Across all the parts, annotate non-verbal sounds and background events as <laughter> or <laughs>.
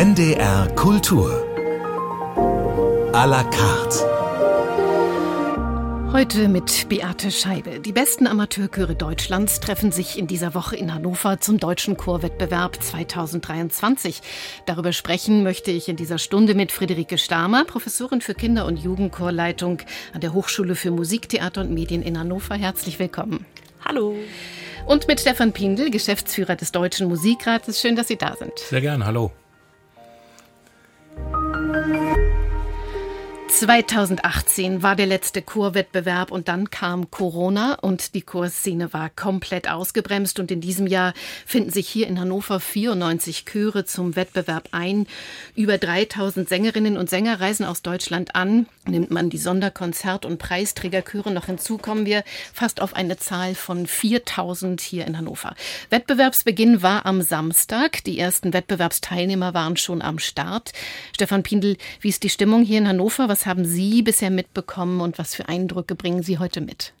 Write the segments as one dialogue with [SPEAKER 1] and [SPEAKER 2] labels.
[SPEAKER 1] NDR Kultur. A la carte.
[SPEAKER 2] Heute mit Beate Scheibe. Die besten Amateurchöre Deutschlands treffen sich in dieser Woche in Hannover zum Deutschen Chorwettbewerb 2023. Darüber sprechen möchte ich in dieser Stunde mit Friederike Stamer, Professorin für Kinder- und Jugendchorleitung an der Hochschule für Musik, Theater und Medien in Hannover. Herzlich willkommen.
[SPEAKER 3] Hallo.
[SPEAKER 2] Und mit Stefan Pindl, Geschäftsführer des Deutschen Musikrates. Schön, dass Sie da sind.
[SPEAKER 4] Sehr gern, hallo.
[SPEAKER 2] 2018 war der letzte Chorwettbewerb und dann kam Corona und die Chorszene war komplett ausgebremst und in diesem Jahr finden sich hier in Hannover 94 Chöre zum Wettbewerb ein. Über 3000 Sängerinnen und Sänger reisen aus Deutschland an. Nimmt man die Sonderkonzert- und Preisträgerchöre noch hinzu, kommen wir fast auf eine Zahl von 4000 hier in Hannover. Wettbewerbsbeginn war am Samstag. Die ersten Wettbewerbsteilnehmer waren schon am Start. Stefan Pindl, wie ist die Stimmung hier in Hannover? Was haben Sie bisher mitbekommen und was für Eindrücke bringen Sie heute mit?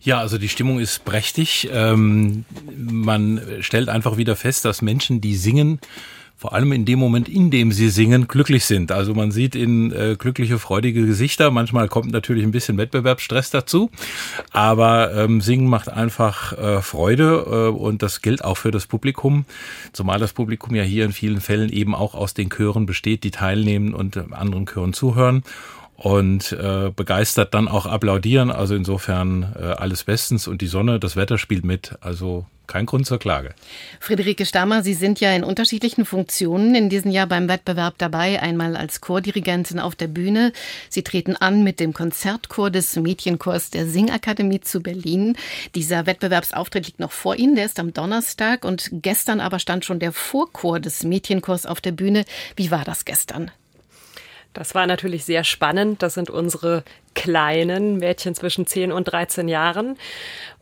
[SPEAKER 4] Ja, also die Stimmung ist prächtig. Ähm, man stellt einfach wieder fest, dass Menschen, die singen, vor allem in dem Moment, in dem sie singen, glücklich sind. Also man sieht in äh, glückliche, freudige Gesichter. Manchmal kommt natürlich ein bisschen Wettbewerbsstress dazu, aber ähm, Singen macht einfach äh, Freude äh, und das gilt auch für das Publikum, zumal das Publikum ja hier in vielen Fällen eben auch aus den Chören besteht, die teilnehmen und äh, anderen Chören zuhören und äh, begeistert dann auch applaudieren. Also insofern äh, alles bestens und die Sonne, das Wetter spielt mit. Also kein Grund zur Klage.
[SPEAKER 2] Friederike Stammer, Sie sind ja in unterschiedlichen Funktionen in diesem Jahr beim Wettbewerb dabei. Einmal als Chordirigentin auf der Bühne. Sie treten an mit dem Konzertchor des Mädchenchors der Singakademie zu Berlin. Dieser Wettbewerbsauftritt liegt noch vor Ihnen. Der ist am Donnerstag und gestern aber stand schon der Vorchor des Mädchenchors auf der Bühne. Wie war das gestern?
[SPEAKER 3] Das war natürlich sehr spannend. Das sind unsere kleinen Mädchen zwischen 10 und 13 Jahren.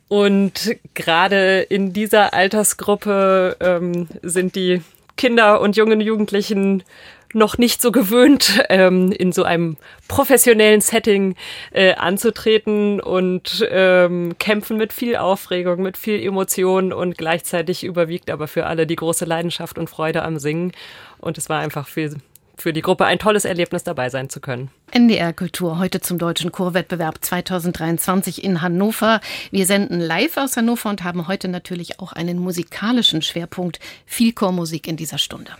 [SPEAKER 3] Und gerade in dieser Altersgruppe ähm, sind die Kinder und jungen Jugendlichen noch nicht so gewöhnt, ähm, in so einem professionellen Setting äh, anzutreten und ähm, kämpfen mit viel Aufregung, mit viel Emotion und gleichzeitig überwiegt aber für alle die große Leidenschaft und Freude am Singen. Und es war einfach viel für die Gruppe ein tolles Erlebnis dabei sein zu können.
[SPEAKER 2] NDR Kultur heute zum Deutschen Chorwettbewerb 2023 in Hannover. Wir senden live aus Hannover und haben heute natürlich auch einen musikalischen Schwerpunkt. Viel Chormusik in dieser Stunde.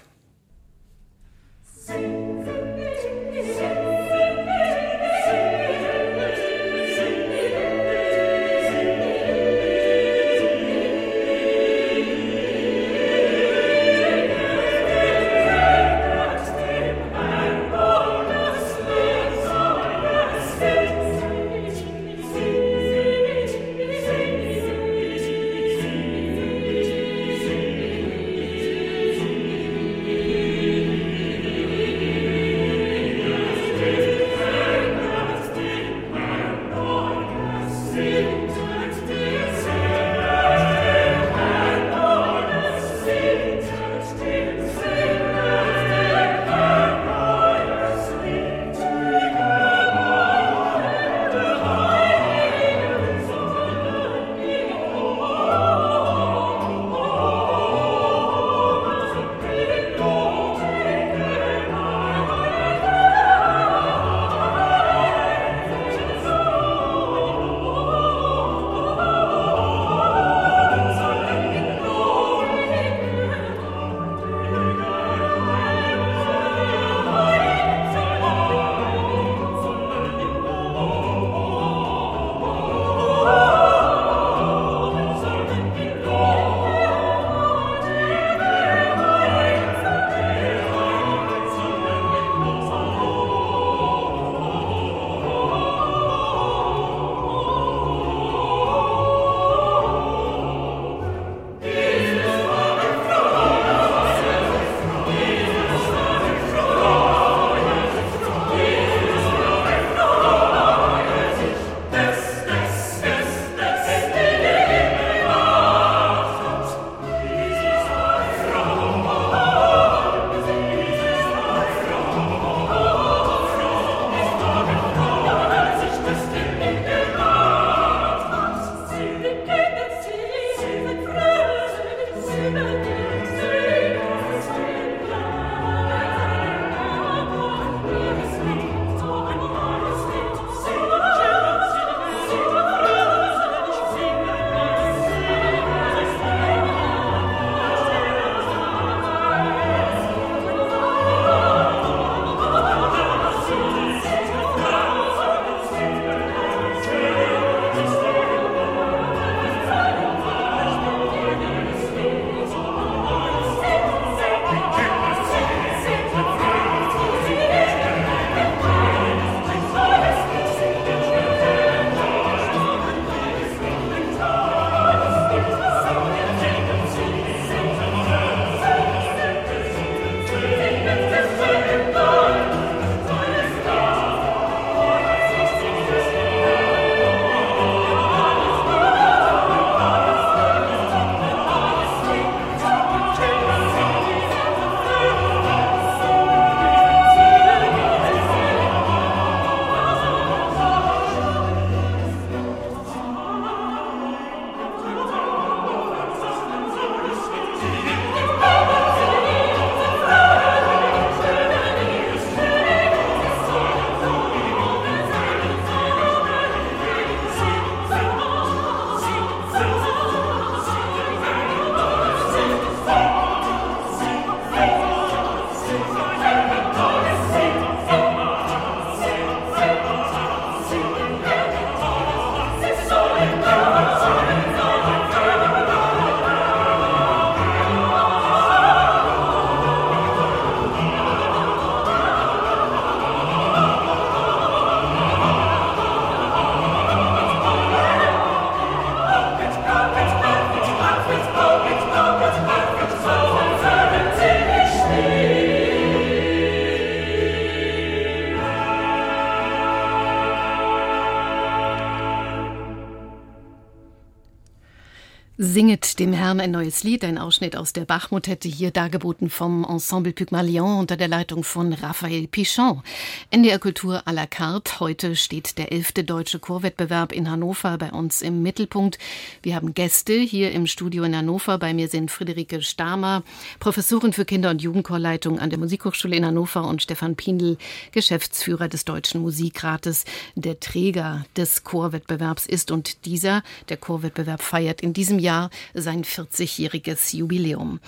[SPEAKER 2] Singet dem Herrn ein neues Lied, ein Ausschnitt aus der Bachmotette, hier dargeboten vom Ensemble Pygmalion unter der Leitung von Raphael Pichon. NDR Kultur à la carte. Heute steht der elfte deutsche Chorwettbewerb in Hannover bei uns im Mittelpunkt. Wir haben Gäste hier im Studio in Hannover. Bei mir sind Friederike Stamer, Professorin für Kinder- und Jugendchorleitung an der Musikhochschule in Hannover und Stefan Pindl, Geschäftsführer des Deutschen Musikrates, der Träger des Chorwettbewerbs ist und dieser, der Chorwettbewerb feiert in diesem Jahr Jahr sein 40-jähriges Jubiläum.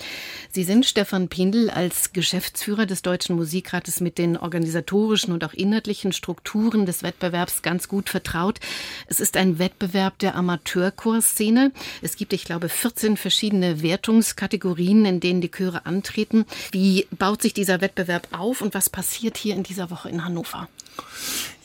[SPEAKER 2] Sie sind Stefan Pindl als Geschäftsführer des Deutschen Musikrates mit den organisatorischen und auch inhaltlichen Strukturen des Wettbewerbs ganz gut vertraut. Es ist ein Wettbewerb der Amateurchorszene. Es gibt, ich glaube, 14 verschiedene Wertungskategorien, in denen die Chöre antreten. Wie baut sich dieser Wettbewerb auf und was passiert hier in dieser Woche in Hannover?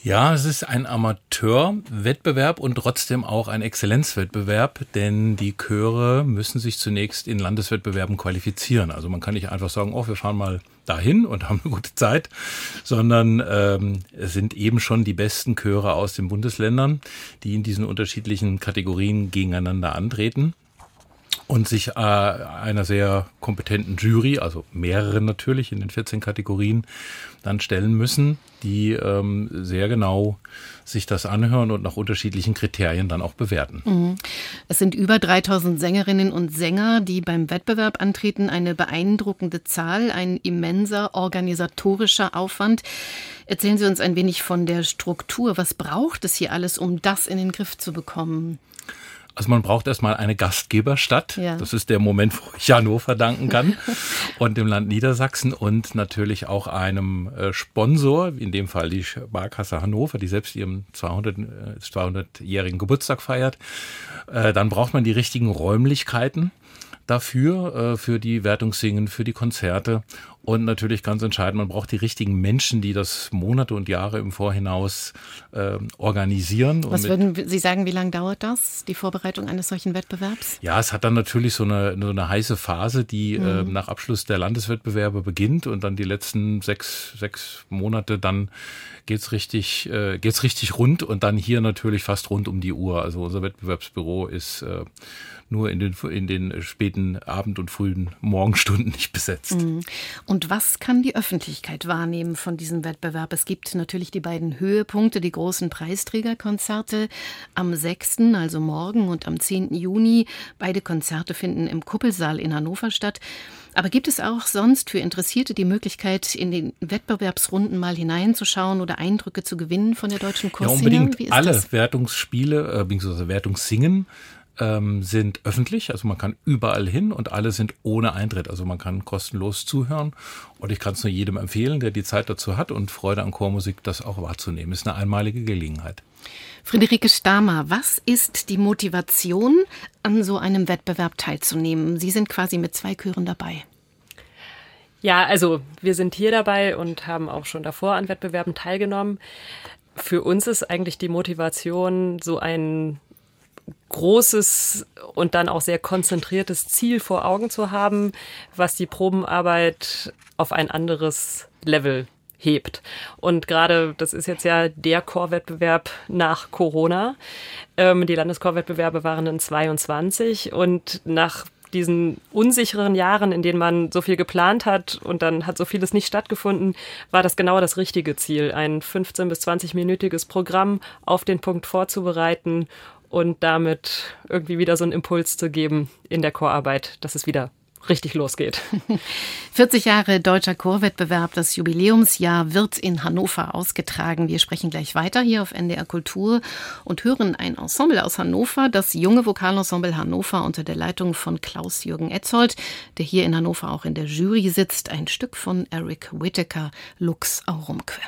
[SPEAKER 4] Ja, es ist ein Amateurwettbewerb und trotzdem auch ein Exzellenzwettbewerb, denn die Chöre müssen sich zunächst in Landeswettbewerben qualifizieren. Also man kann nicht einfach sagen, oh, wir fahren mal dahin und <laughs> haben eine gute Zeit, sondern ähm, es sind eben schon die besten Chöre aus den Bundesländern, die in diesen unterschiedlichen Kategorien gegeneinander antreten und sich äh, einer sehr kompetenten Jury, also mehreren natürlich in den 14 Kategorien, dann stellen müssen, die ähm, sehr genau sich das anhören und nach unterschiedlichen Kriterien dann auch bewerten.
[SPEAKER 2] Mhm. Es sind über 3000 Sängerinnen und Sänger, die beim Wettbewerb antreten. Eine beeindruckende Zahl, ein immenser organisatorischer Aufwand. Erzählen Sie uns ein wenig von der Struktur. Was braucht es hier alles, um das in den Griff zu bekommen?
[SPEAKER 4] Also man braucht erstmal eine Gastgeberstadt. Ja. Das ist der Moment, wo ich Hannover danken kann <laughs> und dem Land Niedersachsen und natürlich auch einem äh, Sponsor, in dem Fall die Sparkasse Hannover, die selbst ihren 200, 200-jährigen Geburtstag feiert. Äh, dann braucht man die richtigen Räumlichkeiten dafür, äh, für die Wertungssingen, für die Konzerte. Und natürlich ganz entscheidend, man braucht die richtigen Menschen, die das Monate und Jahre im Vorhinaus äh, organisieren.
[SPEAKER 2] Was würden Sie sagen, wie lange dauert das, die Vorbereitung eines solchen Wettbewerbs?
[SPEAKER 4] Ja, es hat dann natürlich so eine, so eine heiße Phase, die mhm. äh, nach Abschluss der Landeswettbewerbe beginnt und dann die letzten sechs, sechs Monate dann geht's richtig, äh, geht's richtig rund und dann hier natürlich fast rund um die Uhr. Also unser Wettbewerbsbüro ist äh, nur in den, in den späten Abend- und frühen Morgenstunden nicht besetzt. Mhm.
[SPEAKER 2] Und was kann die Öffentlichkeit wahrnehmen von diesem Wettbewerb? Es gibt natürlich die beiden Höhepunkte, die großen Preisträgerkonzerte am 6., also morgen, und am 10. Juni. Beide Konzerte finden im Kuppelsaal in Hannover statt. Aber gibt es auch sonst für Interessierte die Möglichkeit, in den Wettbewerbsrunden mal hineinzuschauen oder Eindrücke zu gewinnen von der deutschen Kursszene?
[SPEAKER 4] Ja, unbedingt. Alle das? Wertungsspiele, äh, beziehungsweise Wertungssingen ähm, sind öffentlich, also man kann überall hin und alle sind ohne Eintritt, also man kann kostenlos zuhören und ich kann es nur jedem empfehlen, der die Zeit dazu hat und Freude an Chormusik, das auch wahrzunehmen. Ist eine einmalige Gelegenheit.
[SPEAKER 2] Friederike Stamer, was ist die Motivation, an so einem Wettbewerb teilzunehmen? Sie sind quasi mit zwei Chören dabei.
[SPEAKER 3] Ja, also wir sind hier dabei und haben auch schon davor an Wettbewerben teilgenommen. Für uns ist eigentlich die Motivation, so ein großes und dann auch sehr konzentriertes Ziel vor Augen zu haben, was die Probenarbeit auf ein anderes Level hebt. Und gerade, das ist jetzt ja der Chorwettbewerb nach Corona. Ähm, die Landeschorwettbewerbe waren in 22 und nach diesen unsicheren Jahren, in denen man so viel geplant hat und dann hat so vieles nicht stattgefunden, war das genau das richtige Ziel, ein 15 bis 20-minütiges Programm auf den Punkt vorzubereiten und damit irgendwie wieder so einen Impuls zu geben in der Chorarbeit, dass es wieder richtig losgeht. <laughs>
[SPEAKER 2] 40 Jahre deutscher Chorwettbewerb, das Jubiläumsjahr wird in Hannover ausgetragen. Wir sprechen gleich weiter hier auf NDR Kultur und hören ein Ensemble aus Hannover, das junge Vokalensemble Hannover unter der Leitung von Klaus-Jürgen Etzold, der hier in Hannover auch in der Jury sitzt, ein Stück von Eric Whittaker, Lux Aurumque.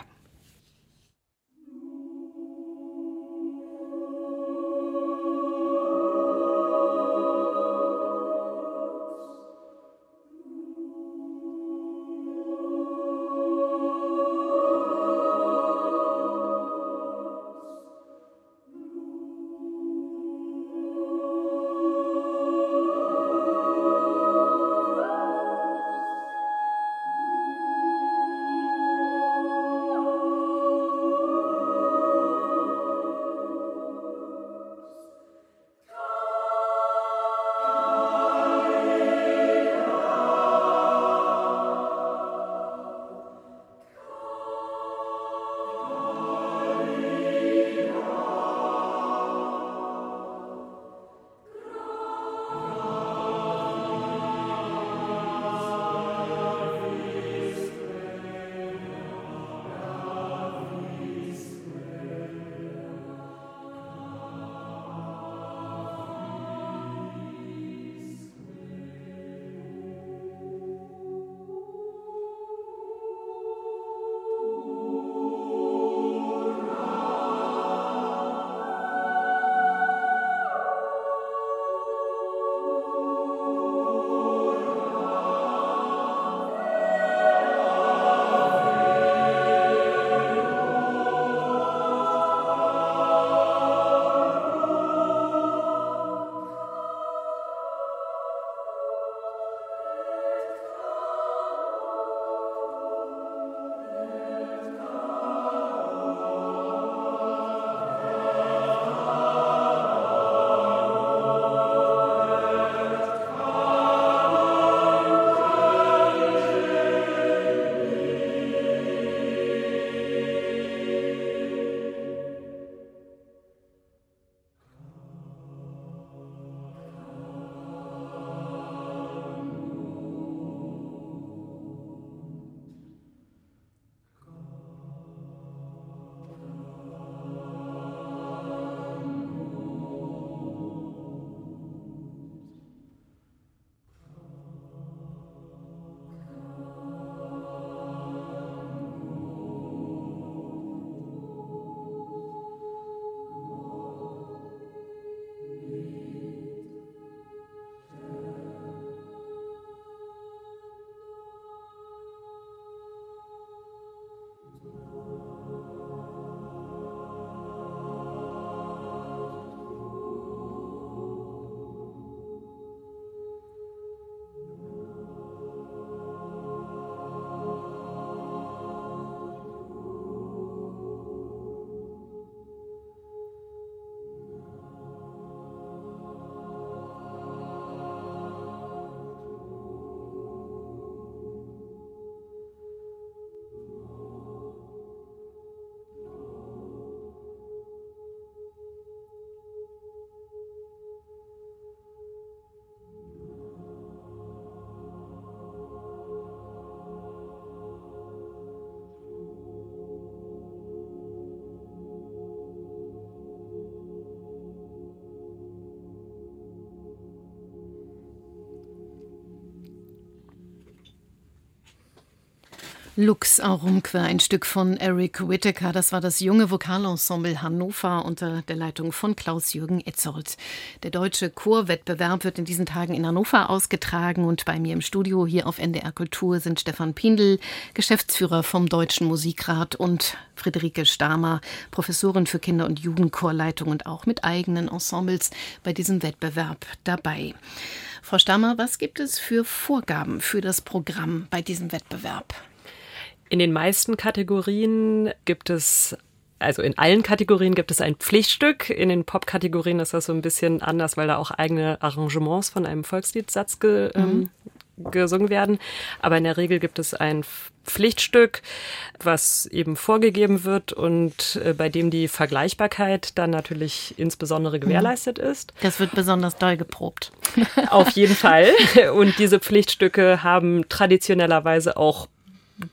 [SPEAKER 2] Lux Aurumque, ein Stück von Eric Whittaker. Das war das junge Vokalensemble Hannover unter der Leitung von Klaus-Jürgen Etzold. Der deutsche Chorwettbewerb wird in diesen Tagen in Hannover ausgetragen und bei mir im Studio hier auf NDR Kultur sind Stefan Pindl, Geschäftsführer vom Deutschen Musikrat und Friederike Stamer, Professorin für Kinder- und Jugendchorleitung und auch mit eigenen Ensembles bei diesem Wettbewerb dabei. Frau Stamer, was gibt es für Vorgaben für das Programm bei diesem Wettbewerb?
[SPEAKER 3] In den meisten Kategorien gibt es also in allen Kategorien gibt es ein Pflichtstück. In den Pop-Kategorien ist das so ein bisschen anders, weil da auch eigene Arrangements von einem Volksliedsatz ge, ähm, mhm. gesungen werden. Aber in der Regel gibt es ein Pflichtstück, was eben vorgegeben wird und äh, bei dem die Vergleichbarkeit dann natürlich insbesondere mhm. gewährleistet ist.
[SPEAKER 2] Das wird besonders doll geprobt.
[SPEAKER 3] Auf jeden <laughs> Fall. Und diese Pflichtstücke haben traditionellerweise auch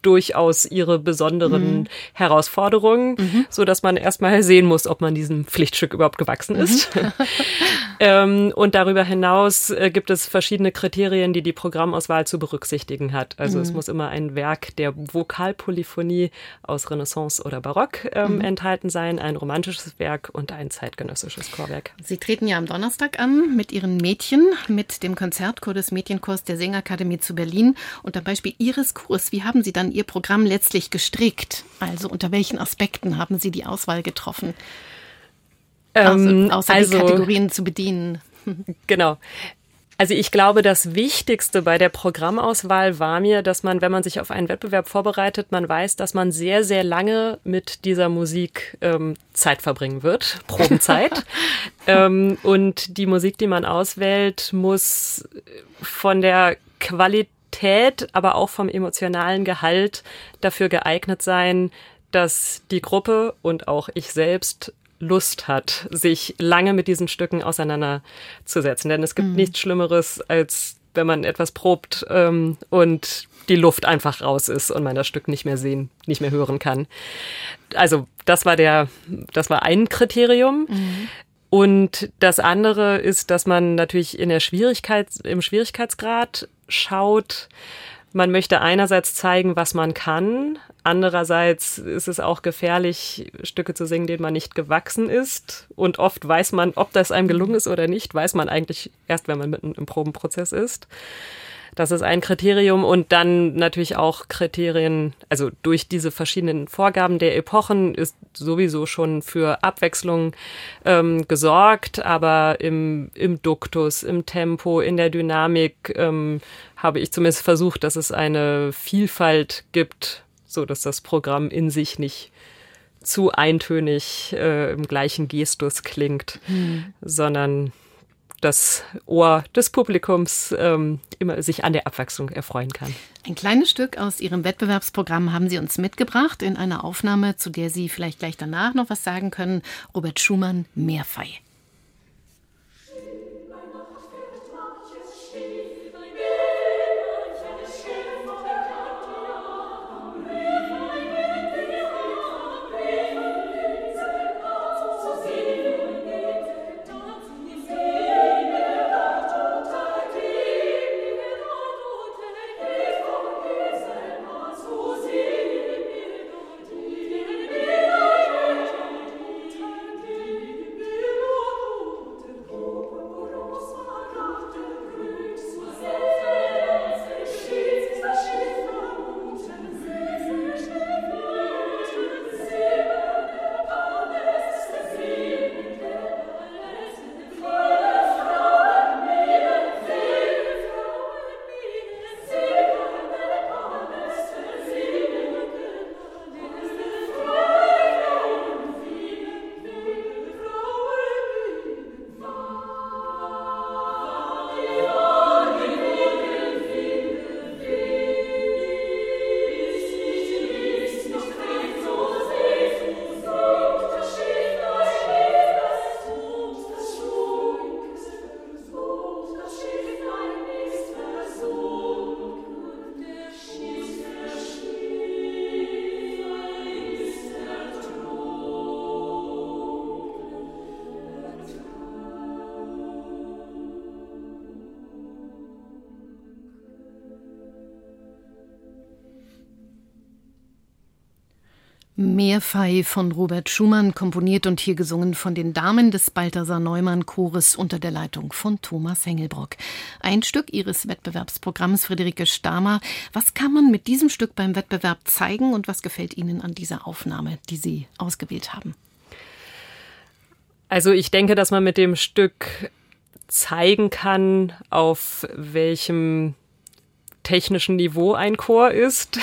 [SPEAKER 3] durchaus ihre besonderen mhm. Herausforderungen, mhm. so dass man erstmal sehen muss, ob man diesem Pflichtstück überhaupt gewachsen ist. Mhm. <laughs> ähm, und darüber hinaus äh, gibt es verschiedene Kriterien, die die Programmauswahl zu berücksichtigen hat. Also es mhm. muss immer ein Werk der Vokalpolyphonie aus Renaissance oder Barock ähm, mhm. enthalten sein, ein romantisches Werk und ein zeitgenössisches Chorwerk.
[SPEAKER 2] Sie treten ja am Donnerstag an mit Ihren Mädchen, mit dem Konzertchor des Mädchenchors der Sängakademie zu Berlin und am Beispiel Ihres Chors. Wie haben Sie Sie dann Ihr Programm letztlich gestrickt? Also unter welchen Aspekten haben Sie die Auswahl getroffen? Ähm, außer, außer also, die Kategorien zu bedienen. <laughs>
[SPEAKER 3] Genau. Also ich glaube, das Wichtigste bei der Programmauswahl war mir, dass man, wenn man sich auf einen Wettbewerb vorbereitet, man weiß, dass man sehr, sehr lange mit dieser Musik ähm, Zeit verbringen wird, Probenzeit. <laughs> ähm, und die Musik, die man auswählt, muss von der Qualität Qualität, aber auch vom emotionalen Gehalt dafür geeignet sein, dass die Gruppe und auch ich selbst Lust hat, sich lange mit diesen Stücken auseinanderzusetzen. Denn es gibt mhm. nichts Schlimmeres, als wenn man etwas probt ähm, und die Luft einfach raus ist und man das Stück nicht mehr sehen, nicht mehr hören kann. Also das war der, das war ein Kriterium. Mhm. Und das andere ist, dass man natürlich in der Schwierigkeit, im Schwierigkeitsgrad schaut. Man möchte einerseits zeigen, was man kann. Andererseits ist es auch gefährlich, Stücke zu singen, denen man nicht gewachsen ist. Und oft weiß man, ob das einem gelungen ist oder nicht, weiß man eigentlich erst, wenn man mitten im Probenprozess ist. Das ist ein Kriterium und dann natürlich auch Kriterien, also durch diese verschiedenen Vorgaben der Epochen ist sowieso schon für Abwechslung ähm, gesorgt, aber im, im Duktus, im Tempo, in der Dynamik ähm, habe ich zumindest versucht, dass es eine Vielfalt gibt, so dass das Programm in sich nicht zu eintönig äh, im gleichen Gestus klingt, hm. sondern das Ohr des Publikums ähm, immer sich an der Abwechslung erfreuen kann.
[SPEAKER 2] Ein kleines Stück aus Ihrem Wettbewerbsprogramm haben Sie uns mitgebracht in einer Aufnahme, zu der Sie vielleicht gleich danach noch was sagen können. Robert Schumann, Meerfei. Meerfei von Robert Schumann, komponiert und hier gesungen von den Damen des Balthasar Neumann Chores unter der Leitung von Thomas Hengelbrock. Ein Stück ihres Wettbewerbsprogramms Friederike Stamer. Was kann man mit diesem Stück beim Wettbewerb zeigen und was gefällt Ihnen an dieser Aufnahme, die Sie ausgewählt haben?
[SPEAKER 3] Also ich denke, dass man mit dem Stück zeigen kann, auf welchem technischen Niveau ein Chor ist.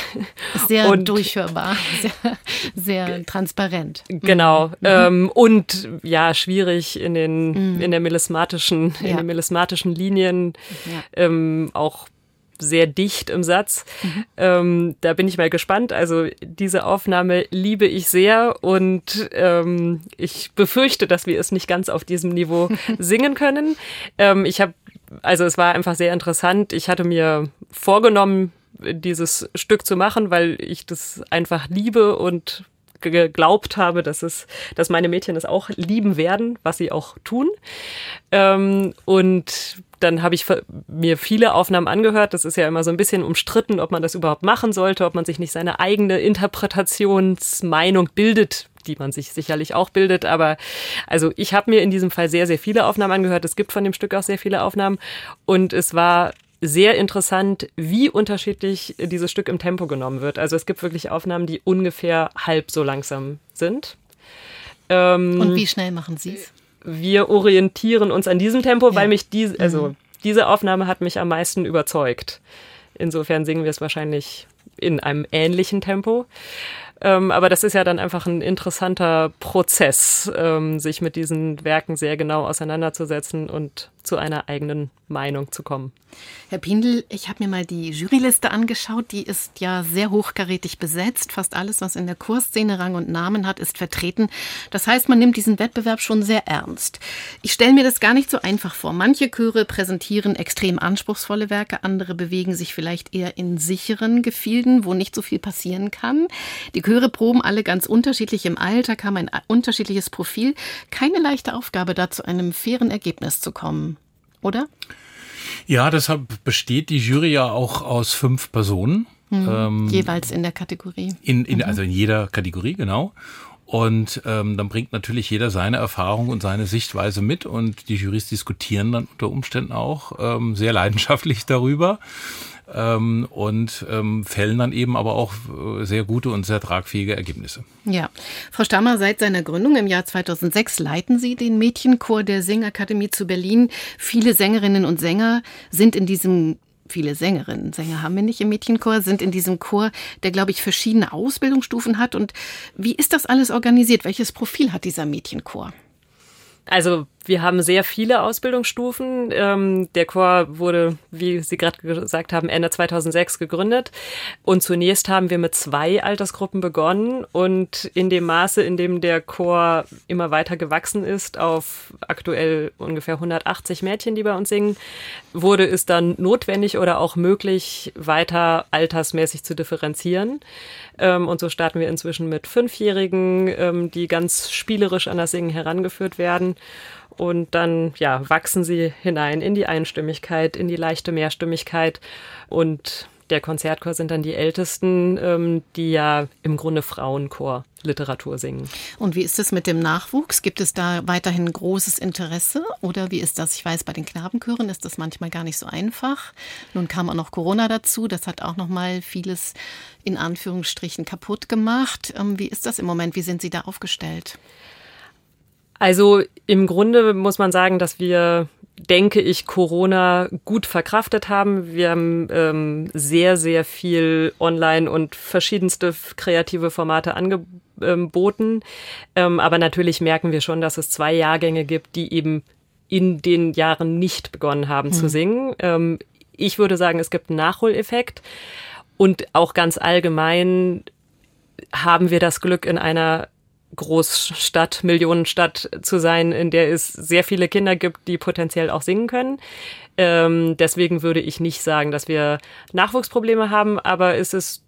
[SPEAKER 2] Sehr und, durchhörbar, <laughs> sehr, sehr transparent.
[SPEAKER 3] Genau. Mhm. Ähm, und ja, schwierig in den, mhm. in der melismatischen, ja. in den melismatischen Linien ja. ähm, auch sehr dicht im Satz. Mhm. Ähm, da bin ich mal gespannt. Also diese Aufnahme liebe ich sehr und ähm, ich befürchte, dass wir es nicht ganz auf diesem Niveau <laughs> singen können. Ähm, ich habe also es war einfach sehr interessant. Ich hatte mir vorgenommen, dieses Stück zu machen, weil ich das einfach liebe und geglaubt habe, dass es, dass meine Mädchen es auch lieben werden, was sie auch tun. Ähm, und dann habe ich mir viele Aufnahmen angehört. Das ist ja immer so ein bisschen umstritten, ob man das überhaupt machen sollte, ob man sich nicht seine eigene Interpretationsmeinung bildet, die man sich sicherlich auch bildet. Aber also ich habe mir in diesem Fall sehr, sehr viele Aufnahmen angehört. Es gibt von dem Stück auch sehr viele Aufnahmen. Und es war sehr interessant, wie unterschiedlich dieses Stück im Tempo genommen wird. Also es gibt wirklich Aufnahmen, die ungefähr halb so langsam sind.
[SPEAKER 2] Ähm, Und wie schnell machen Sie es?
[SPEAKER 3] Wir orientieren uns an diesem Tempo, ja. weil mich diese, also mhm. diese Aufnahme hat mich am meisten überzeugt. Insofern singen wir es wahrscheinlich in einem ähnlichen Tempo. Ähm, aber das ist ja dann einfach ein interessanter Prozess, ähm, sich mit diesen Werken sehr genau auseinanderzusetzen und zu einer eigenen Meinung zu kommen.
[SPEAKER 2] Herr Pindel, ich habe mir mal die Juryliste angeschaut. Die ist ja sehr hochkarätig besetzt. Fast alles, was in der Kursszene Rang und Namen hat, ist vertreten. Das heißt, man nimmt diesen Wettbewerb schon sehr ernst. Ich stelle mir das gar nicht so einfach vor. Manche Chöre präsentieren extrem anspruchsvolle Werke, andere bewegen sich vielleicht eher in sicheren Gefilden, wo nicht so viel passieren kann. Die Chöre proben alle ganz unterschiedlich im Alltag, haben ein unterschiedliches Profil. Keine leichte Aufgabe, da zu einem fairen Ergebnis zu kommen oder?
[SPEAKER 4] Ja, deshalb besteht die Jury ja auch aus fünf Personen.
[SPEAKER 2] Mhm. Ähm, Jeweils in der Kategorie.
[SPEAKER 4] In, in, mhm. Also in jeder Kategorie, genau. Und ähm, dann bringt natürlich jeder seine Erfahrung und seine Sichtweise mit und die Jurys diskutieren dann unter Umständen auch ähm, sehr leidenschaftlich darüber ähm, und ähm, fällen dann eben aber auch äh, sehr gute und sehr tragfähige Ergebnisse.
[SPEAKER 2] Ja, Frau Stammer, seit seiner Gründung im Jahr 2006 leiten Sie den Mädchenchor der Singakademie zu Berlin. Viele Sängerinnen und Sänger sind in diesem viele Sängerinnen und Sänger haben wir nicht im Mädchenchor, sind in diesem Chor, der, glaube ich, verschiedene Ausbildungsstufen hat. Und wie ist das alles organisiert? Welches Profil hat dieser Mädchenchor?
[SPEAKER 3] Also wir haben sehr viele Ausbildungsstufen. Ähm, der Chor wurde, wie Sie gerade gesagt haben, Ende 2006 gegründet. Und zunächst haben wir mit zwei Altersgruppen begonnen. Und in dem Maße, in dem der Chor immer weiter gewachsen ist, auf aktuell ungefähr 180 Mädchen, die bei uns singen, wurde es dann notwendig oder auch möglich, weiter altersmäßig zu differenzieren. Ähm, und so starten wir inzwischen mit Fünfjährigen, ähm, die ganz spielerisch an das Singen herangeführt werden und dann ja wachsen sie hinein in die Einstimmigkeit, in die leichte Mehrstimmigkeit und der Konzertchor sind dann die Ältesten, ähm, die ja im Grunde Frauenchor Literatur singen.
[SPEAKER 2] Und wie ist es mit dem Nachwuchs? Gibt es da weiterhin großes Interesse? Oder wie ist das? Ich weiß, bei den Knabenchören ist das manchmal gar nicht so einfach. Nun kam auch noch Corona dazu. Das hat auch noch mal vieles in Anführungsstrichen kaputt gemacht. Ähm, wie ist das im Moment? Wie sind Sie da aufgestellt?
[SPEAKER 3] Also im Grunde muss man sagen, dass wir denke ich, Corona gut verkraftet haben. Wir haben ähm, sehr, sehr viel online und verschiedenste kreative Formate angeboten. Ähm, aber natürlich merken wir schon, dass es zwei Jahrgänge gibt, die eben in den Jahren nicht begonnen haben mhm. zu singen. Ähm, ich würde sagen, es gibt einen Nachholeffekt. Und auch ganz allgemein haben wir das Glück, in einer Großstadt, Millionenstadt zu sein, in der es sehr viele Kinder gibt, die potenziell auch singen können. Ähm, deswegen würde ich nicht sagen, dass wir Nachwuchsprobleme haben, aber es ist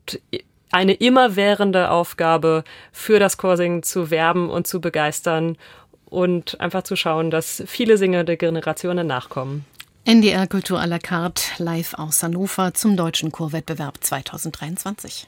[SPEAKER 3] eine immerwährende Aufgabe für das Chorsingen zu werben und zu begeistern und einfach zu schauen, dass viele singende Generationen nachkommen.
[SPEAKER 2] NDR Kultur à la carte live aus Hannover zum Deutschen Chorwettbewerb 2023.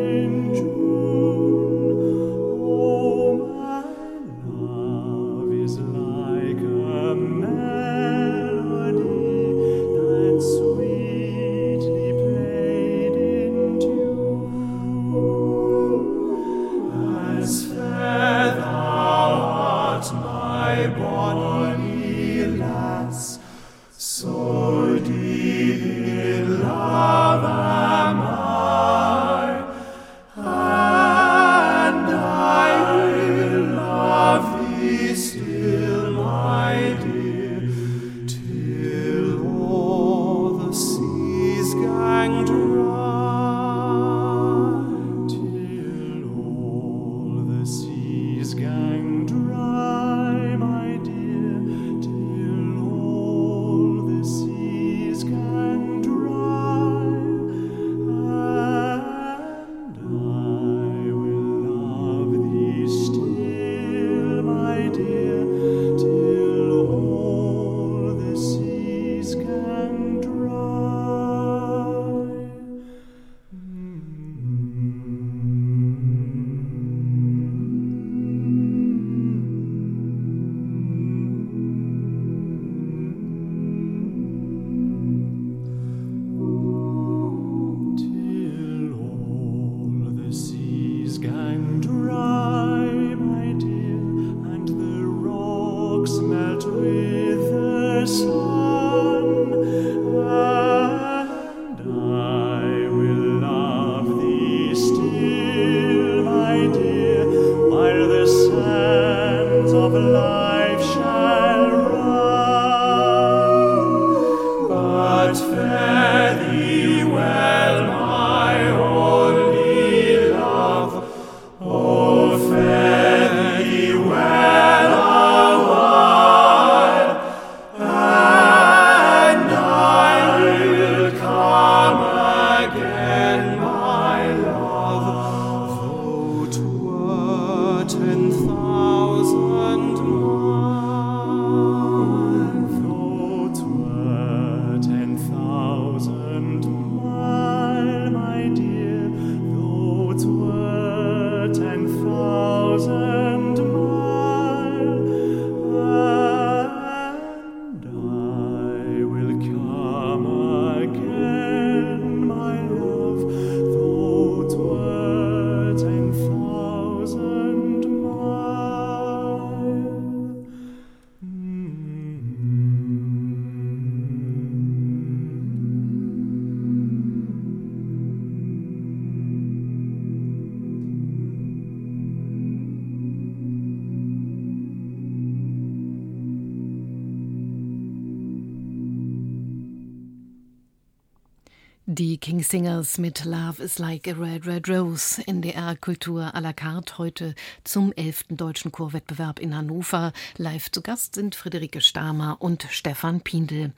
[SPEAKER 2] Singers mit Love is like a Red Red Rose. NDR Kultur à la carte heute zum 11. Deutschen Chorwettbewerb in Hannover. Live zu Gast sind Friederike Stamer und Stefan Pindl.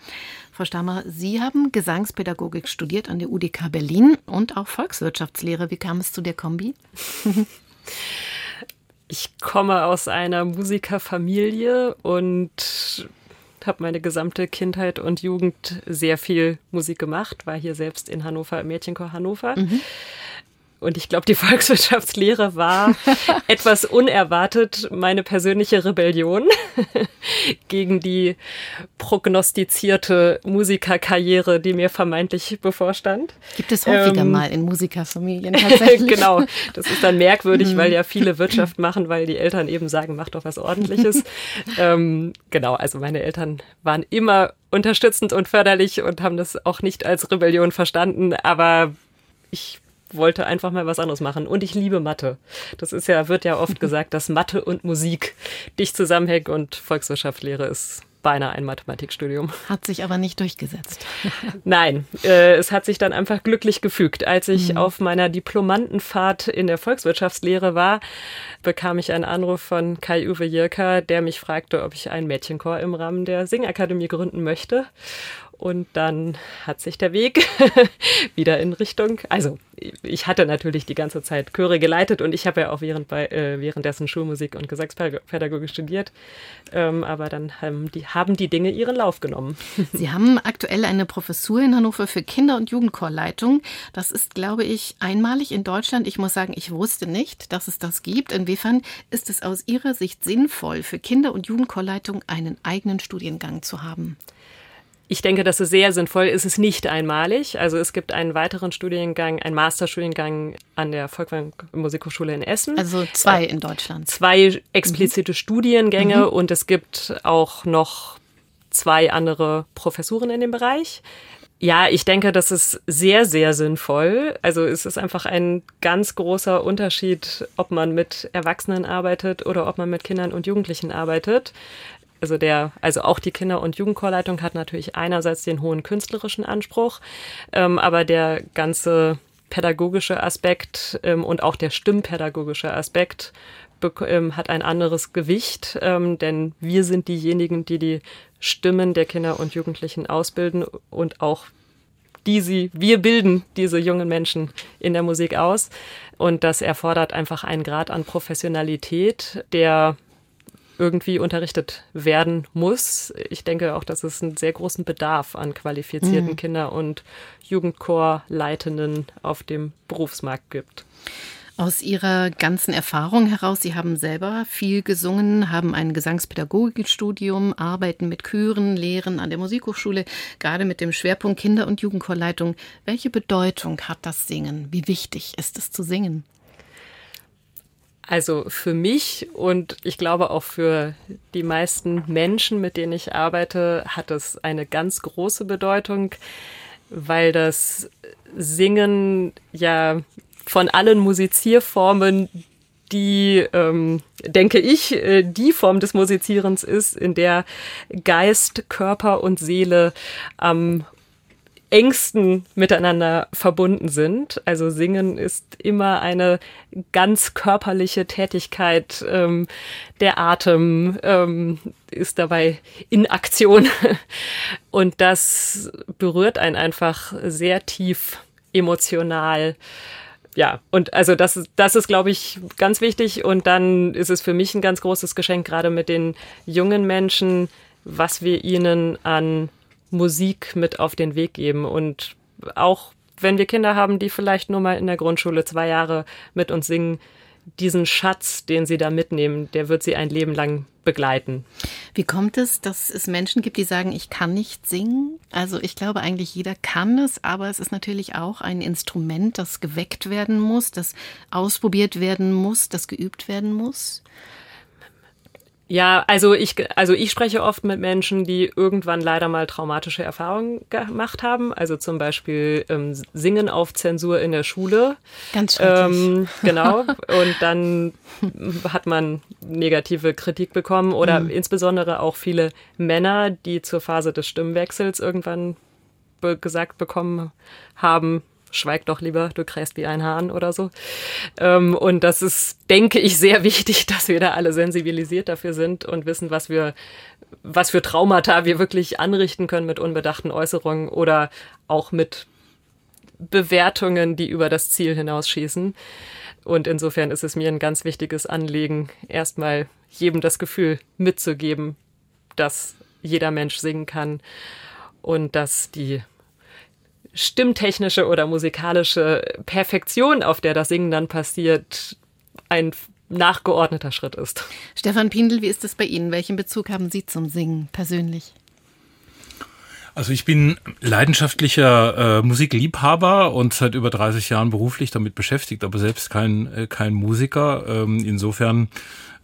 [SPEAKER 2] Frau Stamer, Sie haben Gesangspädagogik studiert an der UDK Berlin und auch Volkswirtschaftslehre. Wie kam es zu der Kombi?
[SPEAKER 3] Ich komme aus einer Musikerfamilie und habe meine gesamte Kindheit und Jugend sehr viel Musik gemacht, war hier selbst in Hannover im Mädchenchor Hannover. Mhm. Und ich glaube, die <laughs> Volkswirtschaftslehre war <laughs> etwas unerwartet meine persönliche Rebellion <laughs> gegen die prognostizierte Musikerkarriere, die mir vermeintlich bevorstand.
[SPEAKER 2] Gibt es häufiger ähm, mal in Musikerfamilien tatsächlich.
[SPEAKER 3] genau, das ist dann merkwürdig, weil ja viele Wirtschaft machen, weil die Eltern eben sagen, mach doch was Ordentliches. ähm, genau, also meine Eltern waren immer unterstützend und förderlich und haben das auch nicht als Rebellion verstanden, aber ich wollte einfach mal was anderes machen. Und ich liebe Mathe. Das ist ja, wird ja oft <laughs> gesagt, dass Mathe und Musik dicht zusammenhängen und Volkswirtschaftslehre ist beinahe ein Mathematikstudium.
[SPEAKER 2] Hat sich aber nicht durchgesetzt. <laughs>
[SPEAKER 3] Nein, äh, es hat sich dann einfach glücklich gefügt. Als ich mhm. auf meiner Diplomantenfahrt in der Volkswirtschaftslehre war, bekam ich einen Anruf von Kai-Uwe Jirka, der mich fragte, ob ich einen Mädchenchor im Rahmen der Singakademie gründen möchte. Und dann hat sich der Weg <laughs> wieder in Richtung, also ich hatte natürlich die ganze Zeit Chöre geleitet und ich habe ja auch während bei, äh, währenddessen Schulmusik und Gesangspädagogik studiert. Ähm, aber dann haben die, haben die Dinge ihren Lauf genommen. <laughs>
[SPEAKER 2] Sie haben aktuell eine Professur in Hannover für Kinder- und Jugendchorleitung. Das ist, glaube ich, einmalig in Deutschland. Ich muss sagen, ich wusste nicht, dass es das gibt. Inwiefern ist es aus Ihrer Sicht sinnvoll, für Kinder- und Jugendchorleitung einen eigenen Studiengang zu haben?
[SPEAKER 3] Ich denke, das ist sehr sinnvoll. Es ist nicht einmalig. Also es gibt einen weiteren Studiengang, einen Masterstudiengang an der Volkwang Musikhochschule in Essen.
[SPEAKER 2] Also zwei in Deutschland.
[SPEAKER 3] Zwei explizite mhm. Studiengänge mhm. und es gibt auch noch zwei andere Professuren in dem Bereich. Ja, ich denke, das ist sehr, sehr sinnvoll. Also es ist einfach ein ganz großer Unterschied, ob man mit Erwachsenen arbeitet oder ob man mit Kindern und Jugendlichen arbeitet also der, also auch die Kinder- und Jugendchorleitung hat natürlich einerseits den hohen künstlerischen Anspruch, ähm, aber der ganze pädagogische Aspekt ähm, und auch der stimmpädagogische Aspekt ähm, hat ein anderes Gewicht, ähm, denn wir sind diejenigen, die die Stimmen der Kinder und Jugendlichen ausbilden und auch die sie, wir bilden diese jungen Menschen in der Musik aus. Und das erfordert einfach einen Grad an Professionalität, der irgendwie unterrichtet werden muss. Ich denke auch, dass es einen sehr großen Bedarf an qualifizierten mhm. Kinder- und Jugendchorleitenden auf dem Berufsmarkt gibt.
[SPEAKER 2] Aus Ihrer ganzen Erfahrung heraus, Sie haben selber viel gesungen, haben ein Gesangspädagogikstudium, arbeiten mit Chören, lehren an der Musikhochschule, gerade mit dem Schwerpunkt Kinder- und Jugendchorleitung. Welche Bedeutung hat das Singen? Wie wichtig ist es zu singen?
[SPEAKER 3] Also für mich und ich glaube auch für die meisten Menschen, mit denen ich arbeite, hat es eine ganz große Bedeutung, weil das Singen ja von allen Musizierformen die, ähm, denke ich, äh, die Form des Musizierens ist, in der Geist, Körper und Seele am engsten miteinander verbunden sind. Also Singen ist immer eine ganz körperliche Tätigkeit. Ähm, der Atem ähm, ist dabei in Aktion. <laughs> Und das berührt einen einfach sehr tief emotional ja, und also das das ist, glaube ich, ganz wichtig. Und dann ist es für mich ein ganz großes Geschenk, gerade mit den jungen Menschen, was wir ihnen an Musik mit auf den Weg geben. Und auch wenn wir Kinder haben, die vielleicht nur mal in der Grundschule zwei Jahre mit uns singen, diesen Schatz, den sie da mitnehmen, der wird sie ein Leben lang begleiten.
[SPEAKER 2] Wie kommt es, dass es Menschen gibt, die sagen, ich kann nicht singen? Also ich glaube eigentlich jeder kann es, aber es ist natürlich auch ein Instrument, das geweckt werden muss, das ausprobiert werden muss, das geübt werden muss.
[SPEAKER 3] Ja, also ich, also ich spreche oft mit Menschen, die irgendwann leider mal traumatische Erfahrungen gemacht haben. Also zum Beispiel ähm, Singen auf Zensur in der Schule.
[SPEAKER 2] Ganz schrecklich. Ähm,
[SPEAKER 3] genau. <laughs> Und dann hat man negative Kritik bekommen oder mhm. insbesondere auch viele Männer, die zur Phase des Stimmwechsels irgendwann be gesagt bekommen haben, schweig doch lieber, du krähst wie ein Hahn oder so. Ähm, und das ist, denke ich, sehr <laughs> wichtig, dass wir da alle sensibilisiert dafür sind und wissen, was wir, was für Traumata wir wirklich anrichten können mit unbedachten Äußerungen oder auch mit Bewertungen, die über das Ziel hinausschießen. Und insofern ist es mir ein ganz wichtiges Anliegen, erstmal jedem das Gefühl mitzugeben, dass jeder Mensch singen kann und dass die stimmtechnische oder musikalische Perfektion, auf der das Singen dann passiert, ein nachgeordneter Schritt ist.
[SPEAKER 2] Stefan Pindel, wie ist es bei Ihnen? Welchen Bezug haben Sie zum Singen persönlich?
[SPEAKER 4] Also ich bin leidenschaftlicher äh, Musikliebhaber und seit über 30 Jahren beruflich damit beschäftigt, aber selbst kein, äh, kein Musiker. Ähm, insofern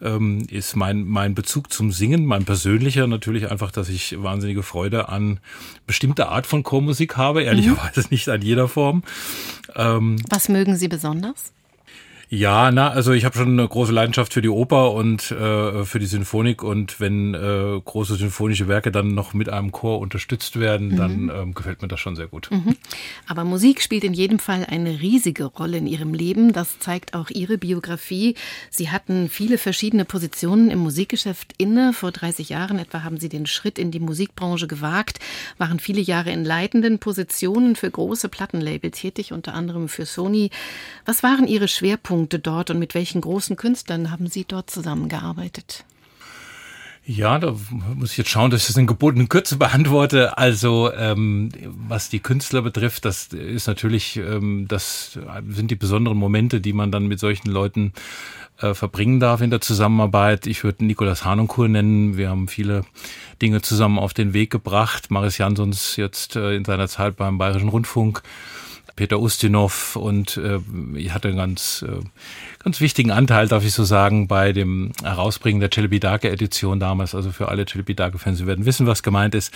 [SPEAKER 4] ähm, ist mein, mein Bezug zum Singen, mein persönlicher natürlich einfach, dass ich wahnsinnige Freude an bestimmter Art von Chormusik habe, ehrlicherweise mhm. nicht an jeder Form.
[SPEAKER 2] Ähm, Was mögen Sie besonders?
[SPEAKER 4] Ja, na, also ich habe schon eine große Leidenschaft für die Oper und äh, für die Sinfonik und wenn äh, große sinfonische Werke dann noch mit einem Chor unterstützt werden, mhm. dann ähm, gefällt mir das schon sehr gut. Mhm.
[SPEAKER 2] Aber Musik spielt in jedem Fall eine riesige Rolle in Ihrem Leben. Das zeigt auch Ihre Biografie. Sie hatten viele verschiedene Positionen im Musikgeschäft inne. Vor 30 Jahren etwa haben Sie den Schritt in die Musikbranche gewagt, waren viele Jahre in leitenden Positionen für große Plattenlabel tätig, unter anderem für Sony. Was waren Ihre Schwerpunkte? Schwerpunkte dort und mit welchen großen Künstlern haben Sie dort zusammengearbeitet?
[SPEAKER 4] Ja, da muss ich jetzt schauen, dass ich das in gebotenen Kürze <laughs> beantworte. Also ähm, was die Künstler betrifft, das ist natürlich, ähm, das sind die besonderen Momente, die man dann mit solchen Leuten äh, verbringen darf in der Zusammenarbeit. Ich würde Nikolaus Hanunkur nennen. Wir haben viele Dinge zusammen auf den Weg gebracht. Maris Jansons jetzt äh, in seiner Zeit beim Bayerischen Rundfunk Peter Ustinov und äh, ich hatte einen ganz, äh, ganz wichtigen Anteil, darf ich so sagen, bei dem Herausbringen der Celebidake Edition damals. Also für alle Celebidake Fans, Sie werden wissen, was gemeint ist.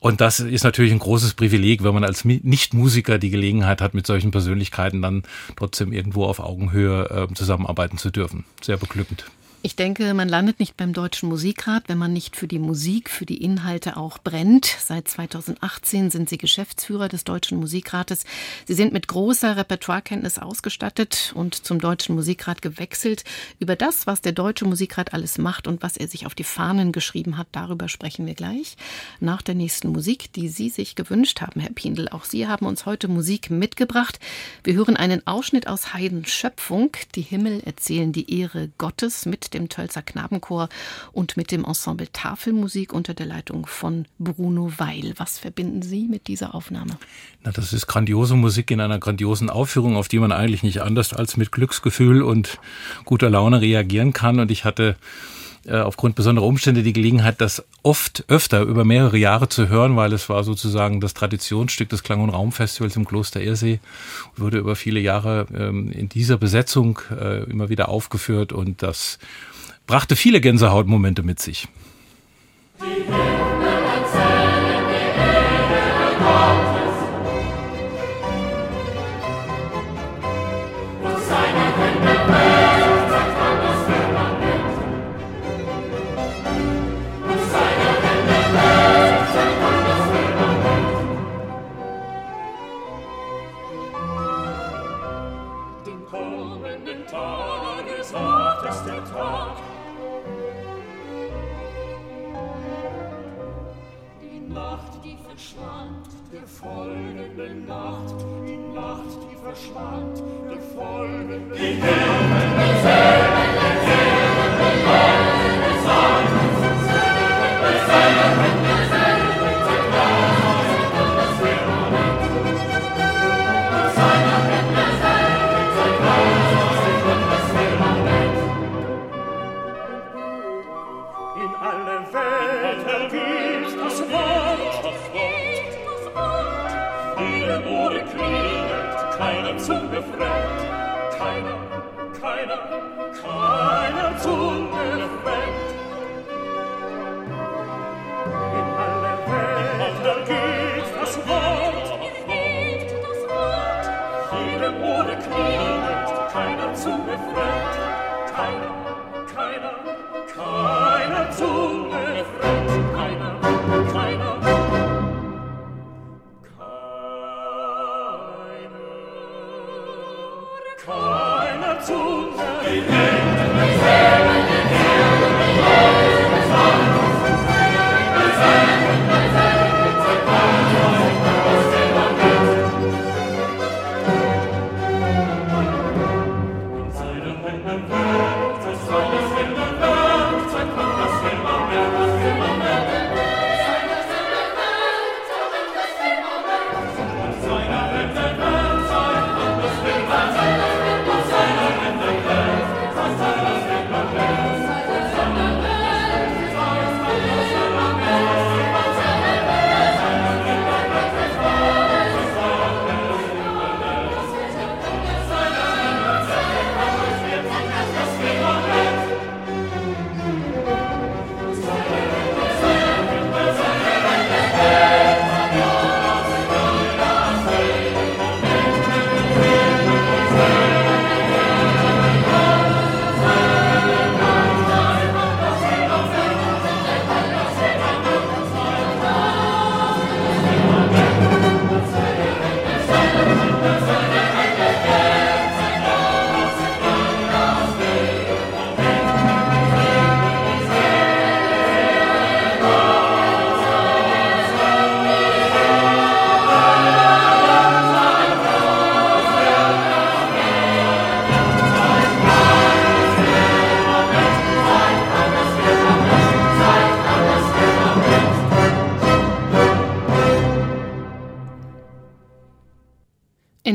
[SPEAKER 4] Und das ist natürlich ein großes Privileg, wenn man als Nicht-Musiker die Gelegenheit hat, mit solchen Persönlichkeiten dann trotzdem irgendwo auf Augenhöhe äh, zusammenarbeiten zu dürfen. Sehr beglückend.
[SPEAKER 2] Ich denke, man landet nicht beim Deutschen Musikrat, wenn man nicht für die Musik, für die Inhalte auch brennt. Seit 2018 sind Sie Geschäftsführer des Deutschen Musikrates. Sie sind mit großer Repertoirekenntnis ausgestattet und zum Deutschen Musikrat gewechselt. Über das, was der Deutsche Musikrat alles macht und was er sich auf die Fahnen geschrieben hat, darüber sprechen wir gleich. Nach der nächsten Musik, die Sie sich gewünscht haben, Herr Pindel. Auch Sie haben uns heute Musik mitgebracht. Wir hören einen Ausschnitt aus Haydns Schöpfung. Die Himmel erzählen die Ehre Gottes mit dem Tölzer Knabenchor und mit dem Ensemble Tafelmusik unter der Leitung von Bruno Weil. Was verbinden Sie mit dieser Aufnahme?
[SPEAKER 4] Na, das ist grandiose Musik in einer grandiosen Aufführung, auf die man eigentlich nicht anders als mit Glücksgefühl und guter Laune reagieren kann. Und ich hatte aufgrund besonderer Umstände die Gelegenheit, das oft öfter über mehrere Jahre zu hören, weil es war sozusagen das Traditionsstück des Klang- und Raumfestivals im Kloster Ersee, wurde über viele Jahre ähm, in dieser Besetzung äh, immer wieder aufgeführt und das brachte viele Gänsehautmomente mit sich.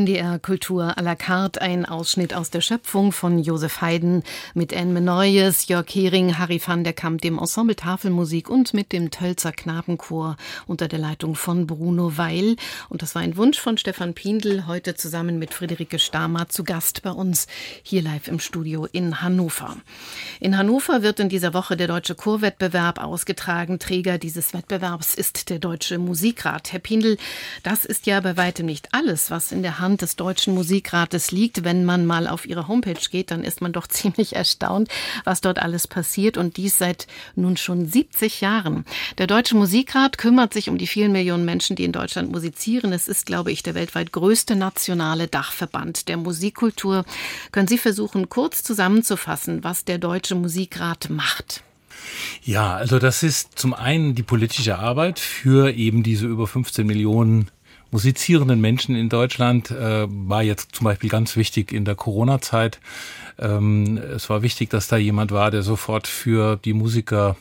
[SPEAKER 2] NDR Kultur à la carte, ein Ausschnitt aus der Schöpfung von Josef Haydn mit Anne Menoyes, Jörg Hering, Harry van der Kamp, dem Ensemble Tafelmusik und mit dem Tölzer Knabenchor unter der Leitung von Bruno Weil. Und das war ein Wunsch von Stefan Pindl, heute zusammen mit Friederike Stamer zu Gast bei uns hier live im Studio in Hannover. In Hannover wird in dieser Woche der Deutsche Chorwettbewerb ausgetragen. Träger dieses Wettbewerbs ist der Deutsche Musikrat. Herr Pindl, das ist ja bei weitem nicht alles, was in der Hand des Deutschen Musikrates liegt. Wenn man mal auf ihre Homepage geht, dann ist man doch <laughs> ziemlich erstaunt, was dort alles passiert und dies seit nun schon 70 Jahren. Der Deutsche Musikrat kümmert sich um die vielen Millionen Menschen, die in Deutschland musizieren. Es ist, glaube ich, der weltweit größte nationale Dachverband der Musikkultur. Können Sie versuchen, kurz zusammenzufassen, was der Deutsche Musikrat macht?
[SPEAKER 4] Ja, also das ist zum einen die politische Arbeit für eben diese über 15 Millionen musizierenden Menschen in Deutschland äh, war jetzt zum Beispiel ganz wichtig in der Corona-Zeit. Ähm, es war wichtig, dass da jemand war, der sofort für die Musiker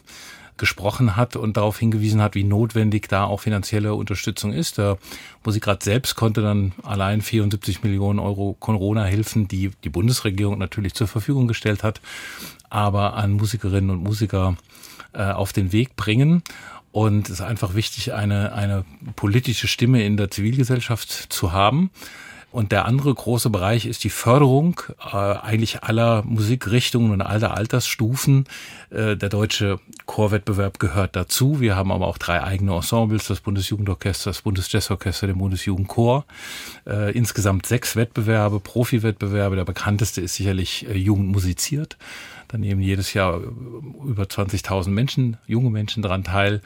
[SPEAKER 4] gesprochen hat und darauf hingewiesen hat, wie notwendig da auch finanzielle Unterstützung ist. Der Musikrat selbst konnte dann allein 74 Millionen Euro Corona-Hilfen, die die Bundesregierung natürlich zur Verfügung gestellt hat, aber an Musikerinnen und Musiker äh, auf den Weg bringen. Und es ist einfach wichtig, eine, eine politische Stimme in der Zivilgesellschaft zu haben. Und der andere große Bereich ist die Förderung äh, eigentlich aller Musikrichtungen und aller Altersstufen. Äh, der deutsche Chorwettbewerb gehört dazu. Wir haben aber auch drei eigene Ensembles, das Bundesjugendorchester, das Bundesjazzorchester, den Bundesjugendchor. Äh, insgesamt sechs Wettbewerbe, Profiwettbewerbe. Der bekannteste ist sicherlich äh, Jugend musiziert. Da nehmen jedes Jahr über 20.000 Menschen, junge Menschen daran teil.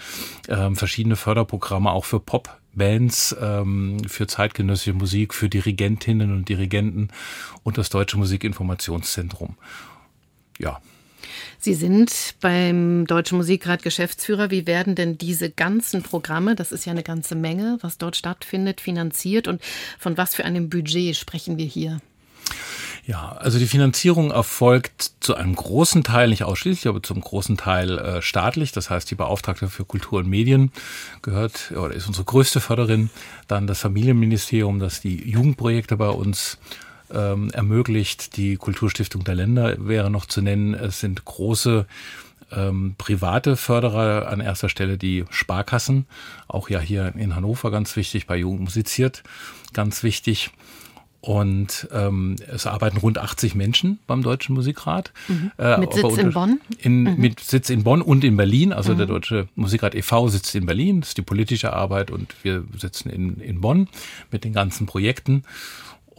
[SPEAKER 4] Ähm, verschiedene Förderprogramme auch für Popbands, ähm, für zeitgenössische Musik, für Dirigentinnen und Dirigenten und das Deutsche Musikinformationszentrum. Ja.
[SPEAKER 2] Sie sind beim Deutschen Musikrat Geschäftsführer. Wie werden denn diese ganzen Programme, das ist ja eine ganze Menge, was dort stattfindet, finanziert und von was für einem Budget sprechen wir hier?
[SPEAKER 4] Ja, also die Finanzierung erfolgt zu einem großen Teil, nicht ausschließlich, aber zum großen Teil äh, staatlich. Das heißt, die Beauftragte für Kultur und Medien gehört oder ist unsere größte Förderin. Dann das Familienministerium, das die Jugendprojekte bei uns ähm, ermöglicht. Die Kulturstiftung der Länder wäre noch zu nennen. Es sind große ähm, private Förderer an erster Stelle die Sparkassen, auch ja hier in Hannover ganz wichtig, bei Jugend musiziert ganz wichtig. Und ähm, es arbeiten rund 80 Menschen beim Deutschen Musikrat.
[SPEAKER 2] Mhm. Äh, mit Sitz in Bonn?
[SPEAKER 4] In, mhm. Mit Sitz in Bonn und in Berlin. Also mhm. der Deutsche Musikrat e.V. sitzt in Berlin, das ist die politische Arbeit und wir sitzen in, in Bonn mit den ganzen Projekten.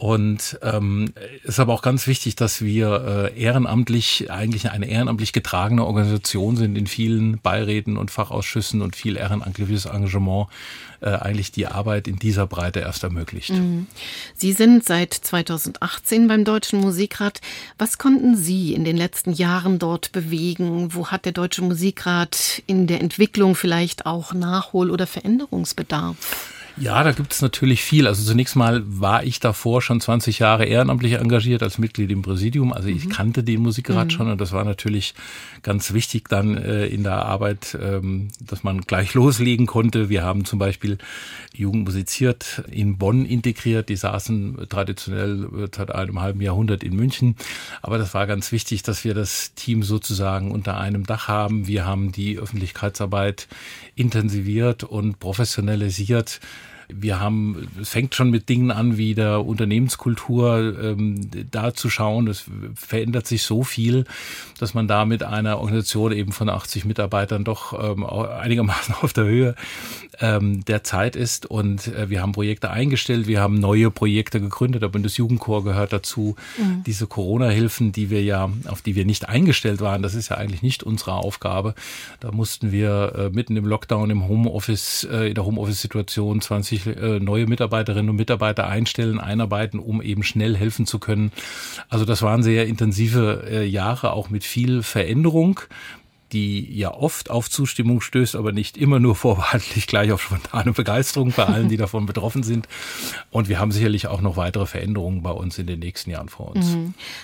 [SPEAKER 4] Und ähm, ist aber auch ganz wichtig, dass wir äh, ehrenamtlich, eigentlich eine ehrenamtlich getragene Organisation sind in vielen Beiräten und Fachausschüssen und viel ehrenamtliches Engagement äh, eigentlich die Arbeit in dieser Breite erst ermöglicht. Mhm.
[SPEAKER 2] Sie sind seit 2018 beim Deutschen Musikrat. Was konnten Sie in den letzten Jahren dort bewegen? Wo hat der Deutsche Musikrat in der Entwicklung vielleicht auch Nachhol- oder Veränderungsbedarf?
[SPEAKER 4] Ja, da gibt es natürlich viel. Also zunächst mal war ich davor schon 20 Jahre ehrenamtlich engagiert als Mitglied im Präsidium. Also ich mhm. kannte den Musikrat mhm. schon und das war natürlich ganz wichtig dann äh, in der Arbeit, ähm, dass man gleich <laughs> loslegen konnte. Wir haben zum Beispiel Jugend musiziert in Bonn integriert. Die saßen traditionell seit einem halben Jahrhundert in München. Aber das war ganz wichtig, dass wir das Team sozusagen unter einem Dach haben. Wir haben die Öffentlichkeitsarbeit intensiviert und professionalisiert. Wir haben, es fängt schon mit Dingen an wie der Unternehmenskultur, ähm, da zu schauen. Es verändert sich so viel, dass man da mit einer Organisation eben von 80 Mitarbeitern doch ähm, einigermaßen <laughs> auf der Höhe ähm, der Zeit ist. Und äh, wir haben Projekte eingestellt, wir haben neue Projekte gegründet. Der Bundesjugendchor gehört dazu. Mhm. Diese Corona-Hilfen, die wir ja, auf die wir nicht eingestellt waren, das ist ja eigentlich nicht unsere Aufgabe. Da mussten wir äh, mitten im Lockdown, im Homeoffice, äh, in der Homeoffice-Situation 20 äh, neue Mitarbeiterinnen und Mitarbeiter einstellen, einarbeiten, um eben schnell helfen zu können. Also das waren sehr intensive äh, Jahre, auch mit viel Veränderung die ja oft auf Zustimmung stößt, aber nicht immer nur <laughs> vorbehaltlich gleich auf spontane Begeisterung bei allen, die davon betroffen sind. Und wir haben sicherlich auch noch weitere Veränderungen bei uns in den nächsten Jahren vor uns.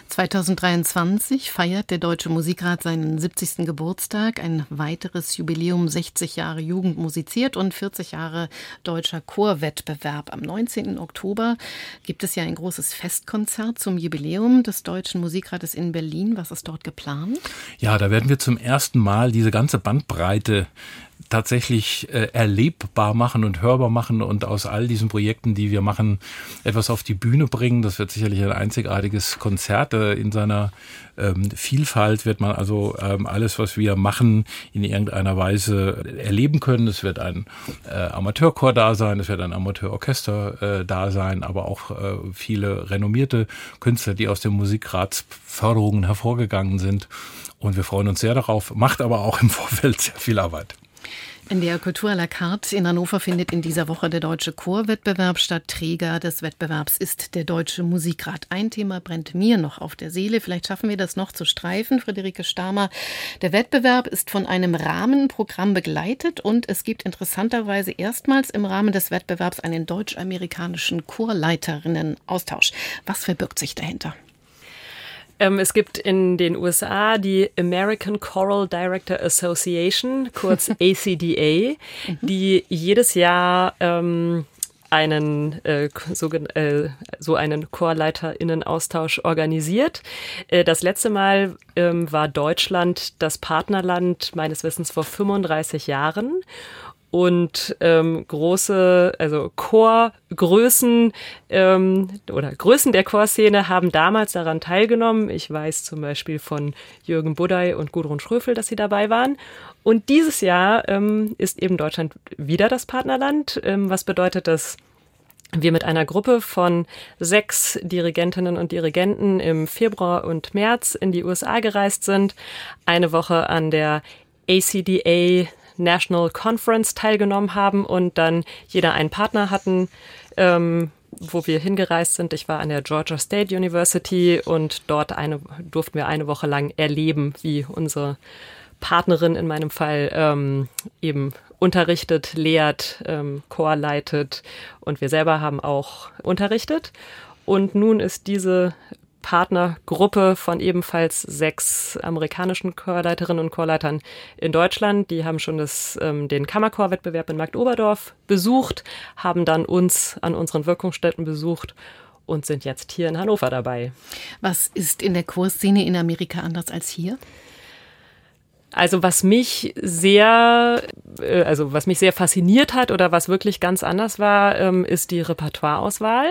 [SPEAKER 2] 2023 mhm. feiert der Deutsche Musikrat seinen 70. Geburtstag, ein weiteres Jubiläum, 60 Jahre Jugend musiziert und 40 Jahre deutscher Chorwettbewerb. Am 19. Oktober gibt es ja ein großes Festkonzert zum Jubiläum des Deutschen Musikrates in Berlin. Was ist dort geplant?
[SPEAKER 4] Ja, da werden wir zum ersten Mal diese ganze Bandbreite tatsächlich äh, erlebbar machen und hörbar machen und aus all diesen Projekten, die wir machen, etwas auf die Bühne bringen. Das wird sicherlich ein einzigartiges Konzert. Äh, in seiner ähm, Vielfalt wird man also ähm, alles, was wir machen, in irgendeiner Weise erleben können. Es wird ein äh, Amateurchor da sein, es wird ein Amateurorchester äh, da sein, aber auch äh, viele renommierte Künstler, die aus den Musikratsförderungen hervorgegangen sind. Und wir freuen uns sehr darauf, macht aber auch im <laughs> Vorfeld sehr viel Arbeit.
[SPEAKER 2] In der Kultur à la carte in Hannover findet in dieser Woche der Deutsche Chorwettbewerb statt. Träger des Wettbewerbs ist der Deutsche Musikrat. Ein Thema brennt mir noch auf der Seele. Vielleicht schaffen wir das noch zu streifen. Friederike Stamer. Der Wettbewerb ist von einem Rahmenprogramm begleitet und es gibt interessanterweise erstmals im Rahmen des Wettbewerbs einen deutsch-amerikanischen Chorleiterinnen-Austausch. Was verbirgt sich dahinter?
[SPEAKER 3] Ähm, es gibt in den USA die American Choral Director Association, kurz <laughs> ACDA, mhm. die jedes Jahr ähm, einen äh, so, äh, so einen Chorleiterinnen-Austausch organisiert. Äh, das letzte Mal ähm, war Deutschland das Partnerland meines Wissens vor 35 Jahren und ähm, große, also Chorgrößen ähm, oder Größen der Chorszene haben damals daran teilgenommen. Ich weiß zum Beispiel von Jürgen Budday und Gudrun Schröfel, dass sie dabei waren. Und dieses Jahr ähm, ist eben Deutschland wieder das Partnerland. Ähm, was bedeutet das? wir mit einer Gruppe von sechs Dirigentinnen und Dirigenten im Februar und März in die USA gereist sind, eine Woche an der ACDA National Conference teilgenommen haben und dann jeder einen Partner hatten, ähm, wo wir hingereist sind. Ich war an der Georgia State University und dort eine, durften wir eine Woche lang erleben, wie unsere Partnerin in meinem Fall ähm, eben unterrichtet, lehrt, ähm, Chor leitet und wir selber haben auch unterrichtet. Und nun ist diese Partnergruppe von ebenfalls sechs amerikanischen Chorleiterinnen und Chorleitern in Deutschland. Die haben schon das, ähm, den Kammerchorwettbewerb in Marktoberdorf besucht, haben dann uns an unseren Wirkungsstätten besucht und sind jetzt hier in Hannover dabei.
[SPEAKER 2] Was ist in der Chorszene in Amerika anders als hier?
[SPEAKER 3] Also was mich sehr, äh, also was mich sehr fasziniert hat oder was wirklich ganz anders war, ähm, ist die Repertoireauswahl,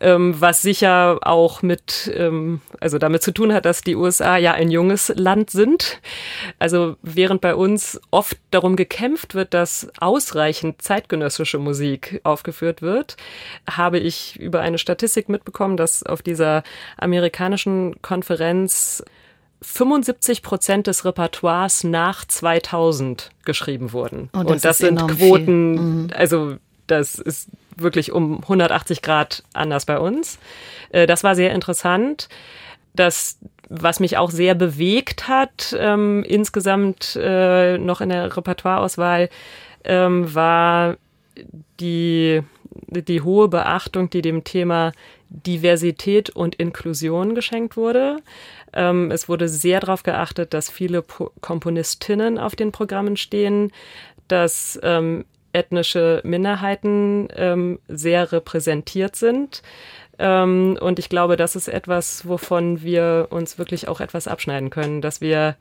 [SPEAKER 3] ähm, was sicher auch mit, ähm, also damit zu tun hat, dass die USA ja ein junges Land sind. Also während bei uns oft darum gekämpft wird, dass ausreichend zeitgenössische Musik aufgeführt wird, habe ich über eine Statistik mitbekommen, dass auf dieser amerikanischen Konferenz 75 Prozent des Repertoires nach 2000 geschrieben wurden. Oh, das und das sind Quoten, mhm. also das ist wirklich um 180 Grad anders bei uns. Äh, das war sehr interessant. Das, was mich auch sehr bewegt hat, ähm, insgesamt äh, noch in der Repertoireauswahl, ähm, war die, die hohe Beachtung, die dem Thema Diversität und Inklusion geschenkt wurde. Ähm, es wurde sehr darauf geachtet, dass viele po Komponistinnen auf den Programmen stehen, dass ähm, ethnische Minderheiten ähm, sehr repräsentiert sind. Ähm, und ich glaube, das ist etwas, wovon wir uns wirklich auch etwas abschneiden können, dass wir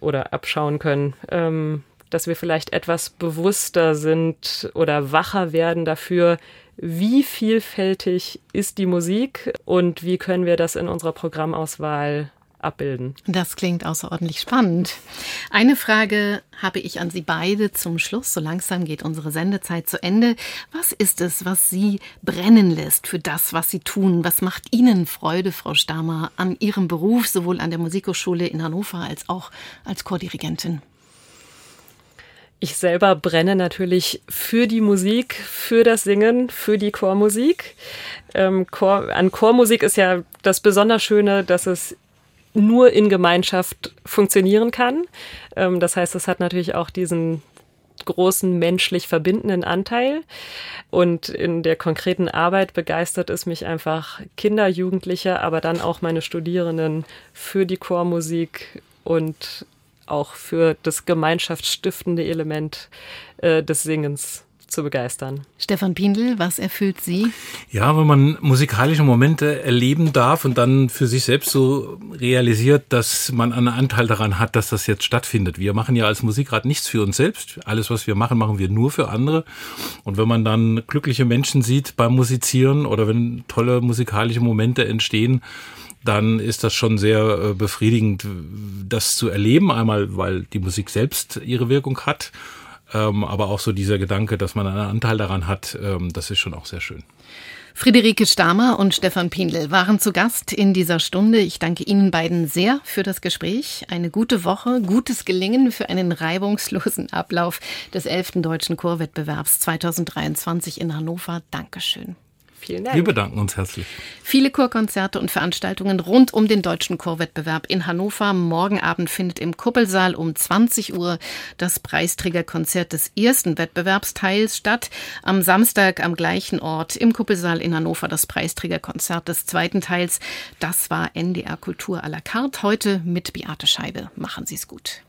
[SPEAKER 3] oder abschauen können, ähm, dass wir vielleicht etwas bewusster sind oder wacher werden dafür, wie vielfältig ist die Musik und wie können wir das in unserer Programmauswahl abbilden.
[SPEAKER 2] Das klingt außerordentlich spannend. Eine Frage habe ich an Sie beide zum Schluss. So langsam geht unsere Sendezeit zu Ende. Was ist es, was Sie brennen lässt für das, was Sie tun? Was macht Ihnen Freude, Frau Stamer, an Ihrem Beruf, sowohl an der Musikhochschule in Hannover als auch als Chordirigentin?
[SPEAKER 3] Ich selber brenne natürlich für die Musik, für das Singen, für die Chormusik. Ähm, Chor, an Chormusik ist ja das besonders Schöne, dass es nur in Gemeinschaft funktionieren kann. Ähm, das heißt, es hat natürlich auch diesen großen menschlich verbindenden Anteil. Und in der konkreten Arbeit begeistert es mich einfach Kinder, Jugendliche, aber dann auch meine Studierenden für die Chormusik und auch für das gemeinschaftsstiftende Element äh, des Singens zu begeistern.
[SPEAKER 2] Stefan Pindl, was erfüllt Sie?
[SPEAKER 4] Ja, wenn man musikalische Momente erleben darf und dann für sich selbst so realisiert, dass man einen Anteil daran hat, dass das jetzt stattfindet. Wir machen ja als Musikrat nichts für uns selbst. Alles, was wir machen, machen wir nur für andere. Und wenn man dann glückliche Menschen sieht beim Musizieren oder wenn tolle musikalische Momente entstehen, dann ist das schon sehr äh, befriedigend, das zu erleben. Einmal, weil die Musik selbst ihre Wirkung hat ähm, aber auch so dieser Gedanke, dass man einen Anteil daran hat, ähm, das ist schon auch sehr schön.
[SPEAKER 2] Friederike Stamer und Stefan Pindl waren zu Gast in dieser Stunde. Ich danke Ihnen beiden sehr für das Gespräch. Eine gute Woche, gutes Gelingen für einen reibungslosen Ablauf des 11. Deutschen Chorwettbewerbs 2023 in Hannover. Dankeschön.
[SPEAKER 4] Vielen Dank. Wir bedanken uns herzlich.
[SPEAKER 2] Viele Chorkonzerte und Veranstaltungen rund um den deutschen Chorwettbewerb in Hannover. Morgen Abend findet im Kuppelsaal um 20 Uhr das Preisträgerkonzert des ersten Wettbewerbsteils statt. Am Samstag am gleichen Ort im Kuppelsaal in Hannover das Preisträgerkonzert des zweiten Teils. Das war NDR Kultur à la carte. Heute mit Beate Scheibe. Machen Sie es gut.